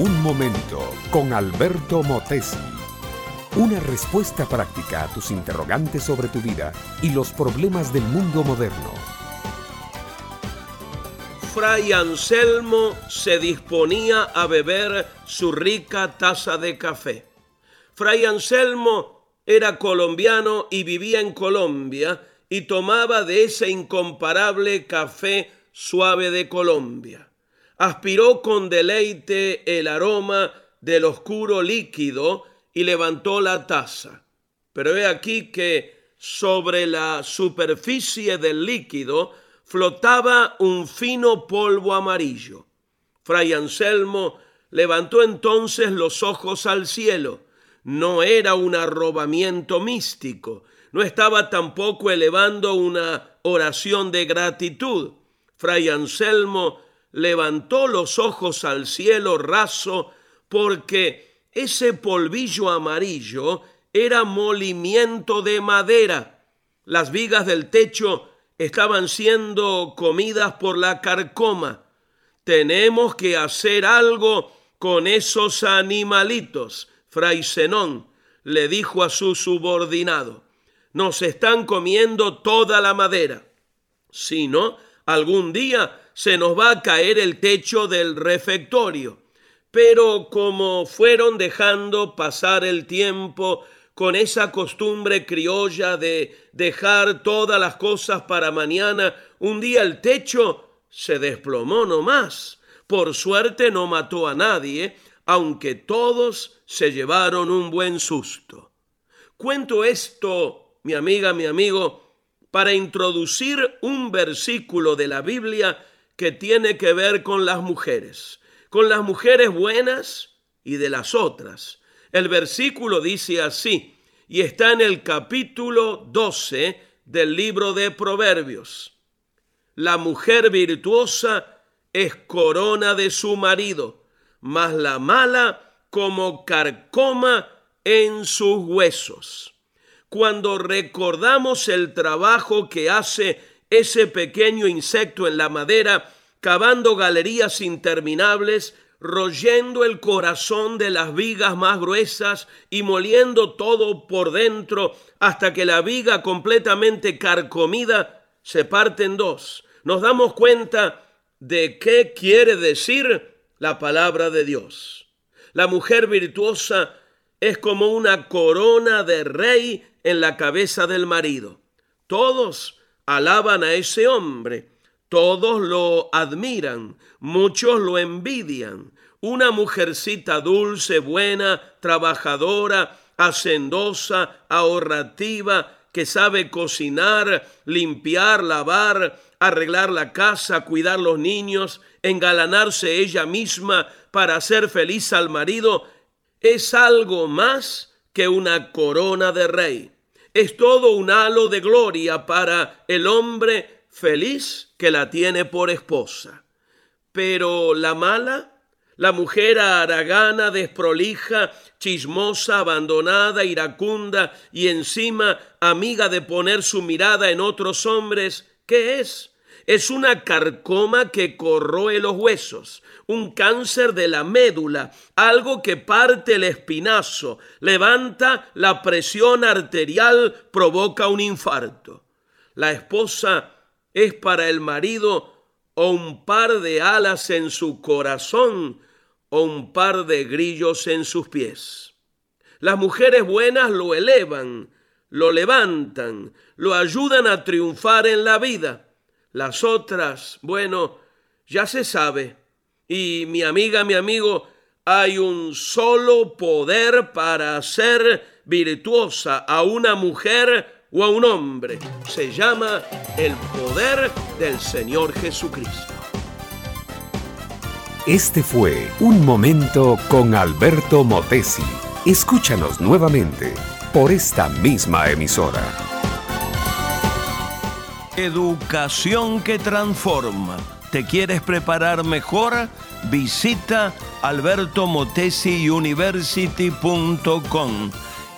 Un momento con Alberto Motesi. Una respuesta práctica a tus interrogantes sobre tu vida y los problemas del mundo moderno. Fray Anselmo se disponía a beber su rica taza de café. Fray Anselmo era colombiano y vivía en Colombia y tomaba de ese incomparable café suave de Colombia. Aspiró con deleite el aroma del oscuro líquido y levantó la taza. Pero he aquí que sobre la superficie del líquido flotaba un fino polvo amarillo. Fray Anselmo levantó entonces los ojos al cielo. No era un arrobamiento místico, no estaba tampoco elevando una oración de gratitud. Fray Anselmo levantó los ojos al cielo raso porque ese polvillo amarillo era molimiento de madera. Las vigas del techo estaban siendo comidas por la carcoma. Tenemos que hacer algo con esos animalitos, Fray Zenón le dijo a su subordinado. Nos están comiendo toda la madera. Si no, algún día se nos va a caer el techo del refectorio. Pero como fueron dejando pasar el tiempo con esa costumbre criolla de dejar todas las cosas para mañana, un día el techo se desplomó no más. Por suerte no mató a nadie, aunque todos se llevaron un buen susto. Cuento esto, mi amiga, mi amigo, para introducir un versículo de la Biblia que tiene que ver con las mujeres, con las mujeres buenas y de las otras. El versículo dice así, y está en el capítulo 12 del libro de Proverbios. La mujer virtuosa es corona de su marido, mas la mala como carcoma en sus huesos cuando recordamos el trabajo que hace ese pequeño insecto en la madera, cavando galerías interminables, royendo el corazón de las vigas más gruesas y moliendo todo por dentro hasta que la viga completamente carcomida se parte en dos. Nos damos cuenta de qué quiere decir la palabra de Dios. La mujer virtuosa es como una corona de rey en la cabeza del marido. Todos alaban a ese hombre, todos lo admiran, muchos lo envidian. Una mujercita dulce, buena, trabajadora, hacendosa, ahorrativa, que sabe cocinar, limpiar, lavar, arreglar la casa, cuidar los niños, engalanarse ella misma para hacer feliz al marido, es algo más que una corona de rey. Es todo un halo de gloria para el hombre feliz que la tiene por esposa. Pero la mala, la mujer aragana, desprolija, chismosa, abandonada, iracunda y encima amiga de poner su mirada en otros hombres, ¿qué es? Es una carcoma que corroe los huesos, un cáncer de la médula, algo que parte el espinazo, levanta la presión arterial, provoca un infarto. La esposa es para el marido o un par de alas en su corazón o un par de grillos en sus pies. Las mujeres buenas lo elevan, lo levantan, lo ayudan a triunfar en la vida. Las otras, bueno, ya se sabe, y mi amiga, mi amigo, hay un solo poder para hacer virtuosa a una mujer o a un hombre. Se llama el poder del Señor Jesucristo. Este fue Un Momento con Alberto Motesi. Escúchanos nuevamente por esta misma emisora. Educación que transforma ¿Te quieres preparar mejor? Visita albertomotesiuniversity.com